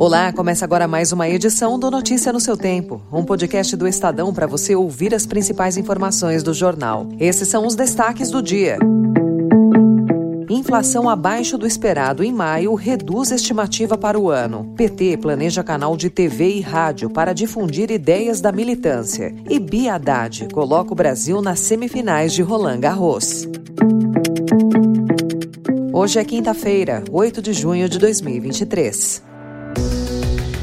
Olá, começa agora mais uma edição do Notícia no seu Tempo, um podcast do Estadão para você ouvir as principais informações do jornal. Esses são os destaques do dia. Inflação abaixo do esperado em maio reduz estimativa para o ano. PT planeja canal de TV e rádio para difundir ideias da militância. E Bia coloca o Brasil nas semifinais de Roland Garros. Hoje é quinta-feira, 8 de junho de 2023.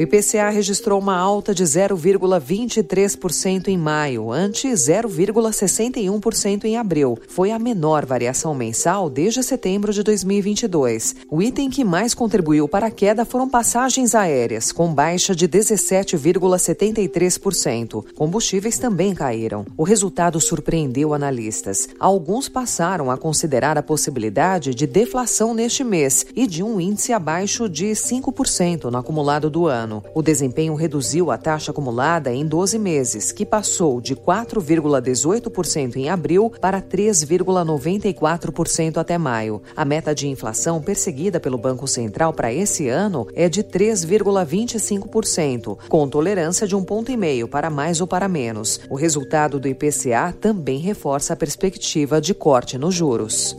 O IPCA registrou uma alta de 0,23% em maio, ante 0,61% em abril. Foi a menor variação mensal desde setembro de 2022. O item que mais contribuiu para a queda foram passagens aéreas, com baixa de 17,73%. Combustíveis também caíram. O resultado surpreendeu analistas. Alguns passaram a considerar a possibilidade de deflação neste mês e de um índice abaixo de 5% no acumulado do ano ano. O desempenho reduziu a taxa acumulada em 12 meses, que passou de 4,18% em abril para 3,94% até maio. A meta de inflação perseguida pelo Banco Central para esse ano é de 3,25%, com tolerância de um ponto e meio para mais ou para menos. O resultado do IPCA também reforça a perspectiva de corte nos juros.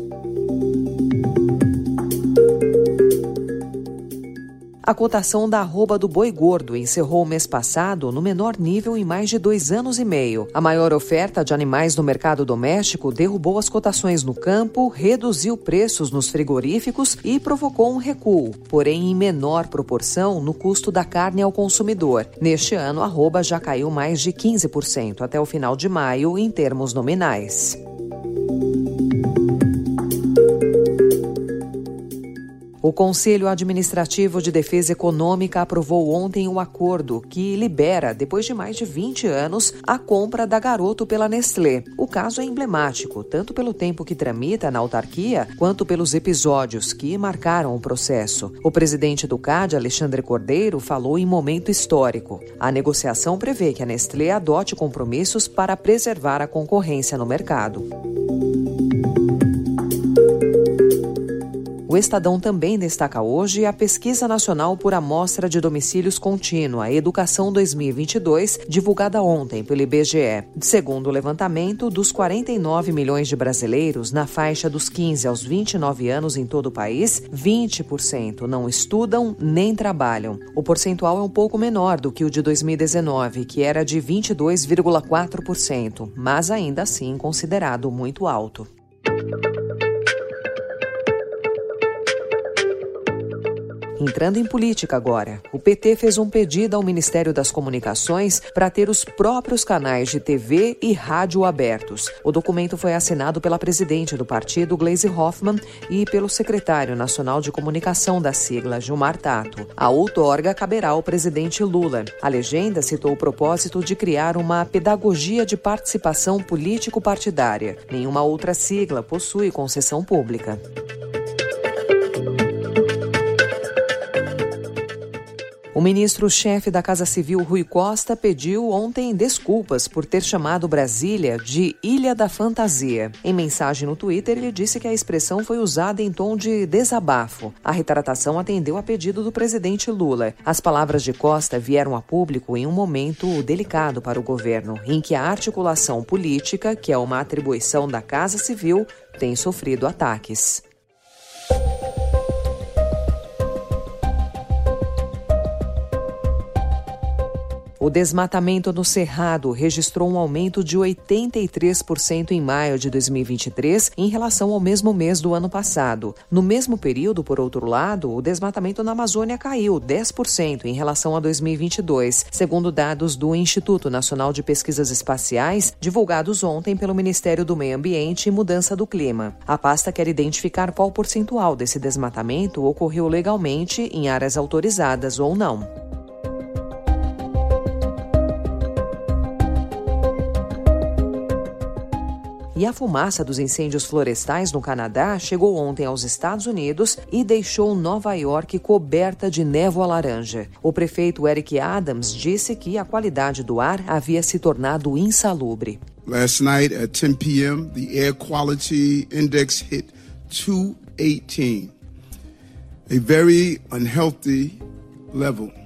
A cotação da arroba do boi gordo encerrou o mês passado no menor nível em mais de dois anos e meio. A maior oferta de animais no mercado doméstico derrubou as cotações no campo, reduziu preços nos frigoríficos e provocou um recuo, porém em menor proporção no custo da carne ao consumidor. Neste ano, a arroba já caiu mais de 15% até o final de maio em termos nominais. O Conselho Administrativo de Defesa Econômica aprovou ontem um acordo que libera, depois de mais de 20 anos, a compra da Garoto pela Nestlé. O caso é emblemático, tanto pelo tempo que tramita na autarquia, quanto pelos episódios que marcaram o processo. O presidente do CAD, Alexandre Cordeiro, falou em momento histórico. A negociação prevê que a Nestlé adote compromissos para preservar a concorrência no mercado. O Estadão também destaca hoje a Pesquisa Nacional por Amostra de Domicílios Contínua, Educação 2022, divulgada ontem pelo IBGE. Segundo o levantamento, dos 49 milhões de brasileiros na faixa dos 15 aos 29 anos em todo o país, 20% não estudam nem trabalham. O percentual é um pouco menor do que o de 2019, que era de 22,4%, mas ainda assim considerado muito alto. Entrando em política agora, o PT fez um pedido ao Ministério das Comunicações para ter os próprios canais de TV e rádio abertos. O documento foi assinado pela presidente do partido, Gleisi Hoffmann, e pelo secretário nacional de comunicação da sigla, Gilmar Tato. A outorga caberá ao presidente Lula. A legenda citou o propósito de criar uma pedagogia de participação político-partidária. Nenhuma outra sigla possui concessão pública. O ministro-chefe da Casa Civil, Rui Costa, pediu ontem desculpas por ter chamado Brasília de Ilha da Fantasia. Em mensagem no Twitter, ele disse que a expressão foi usada em tom de desabafo. A retratação atendeu a pedido do presidente Lula. As palavras de Costa vieram a público em um momento delicado para o governo, em que a articulação política, que é uma atribuição da Casa Civil, tem sofrido ataques. O desmatamento no Cerrado registrou um aumento de 83% em maio de 2023 em relação ao mesmo mês do ano passado. No mesmo período, por outro lado, o desmatamento na Amazônia caiu 10% em relação a 2022, segundo dados do Instituto Nacional de Pesquisas Espaciais, divulgados ontem pelo Ministério do Meio Ambiente e Mudança do Clima. A pasta quer identificar qual percentual desse desmatamento ocorreu legalmente em áreas autorizadas ou não. E a fumaça dos incêndios florestais no Canadá chegou ontem aos Estados Unidos e deixou Nova York coberta de névoa laranja. O prefeito Eric Adams disse que a qualidade do ar havia se tornado insalubre. Last night at 10 p.m., the air quality index hit 218, a very unhealthy level.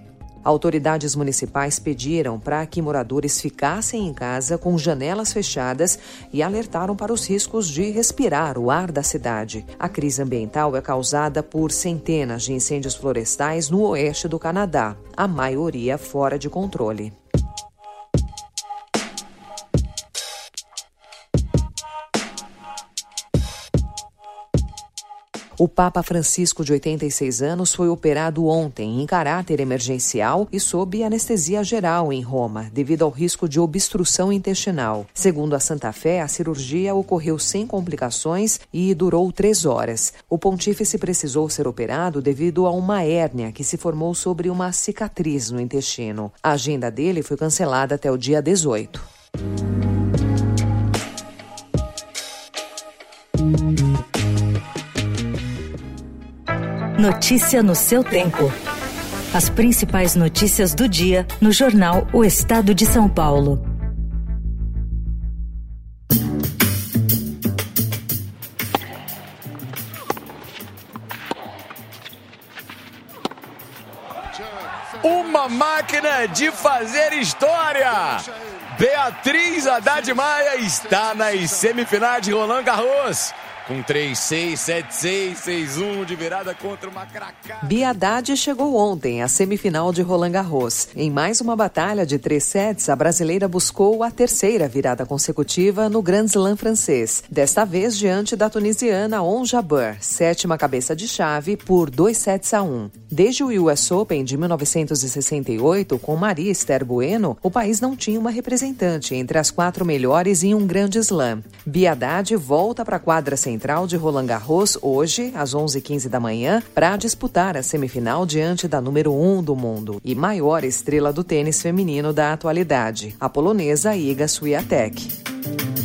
Autoridades municipais pediram para que moradores ficassem em casa com janelas fechadas e alertaram para os riscos de respirar o ar da cidade. A crise ambiental é causada por centenas de incêndios florestais no oeste do Canadá, a maioria fora de controle. O Papa Francisco, de 86 anos, foi operado ontem em caráter emergencial e sob anestesia geral em Roma, devido ao risco de obstrução intestinal. Segundo a Santa Fé, a cirurgia ocorreu sem complicações e durou três horas. O pontífice precisou ser operado devido a uma hérnia que se formou sobre uma cicatriz no intestino. A agenda dele foi cancelada até o dia 18. Notícia no seu tempo. As principais notícias do dia no jornal O Estado de São Paulo. Uma máquina de fazer história! Beatriz Haddad Maia está nas semifinais de Roland Garros com 3-6, 7-6, 6-1 de virada contra uma cracada. Biadade chegou ontem à semifinal de Roland Garros. Em mais uma batalha de três sets, a brasileira buscou a terceira virada consecutiva no Grand Slam francês. Desta vez diante da tunisiana On Jabeur, sétima cabeça de chave por 2 sets a 1. Desde o US Open de 1968, com Maria Esther Bueno, o país não tinha uma representante entre as quatro melhores em um grande slam. Biadade volta para a quadra sem Central de Roland Garros hoje, às 11h15 da manhã, para disputar a semifinal diante da número 1 um do mundo e maior estrela do tênis feminino da atualidade, a polonesa Iga Swiatek.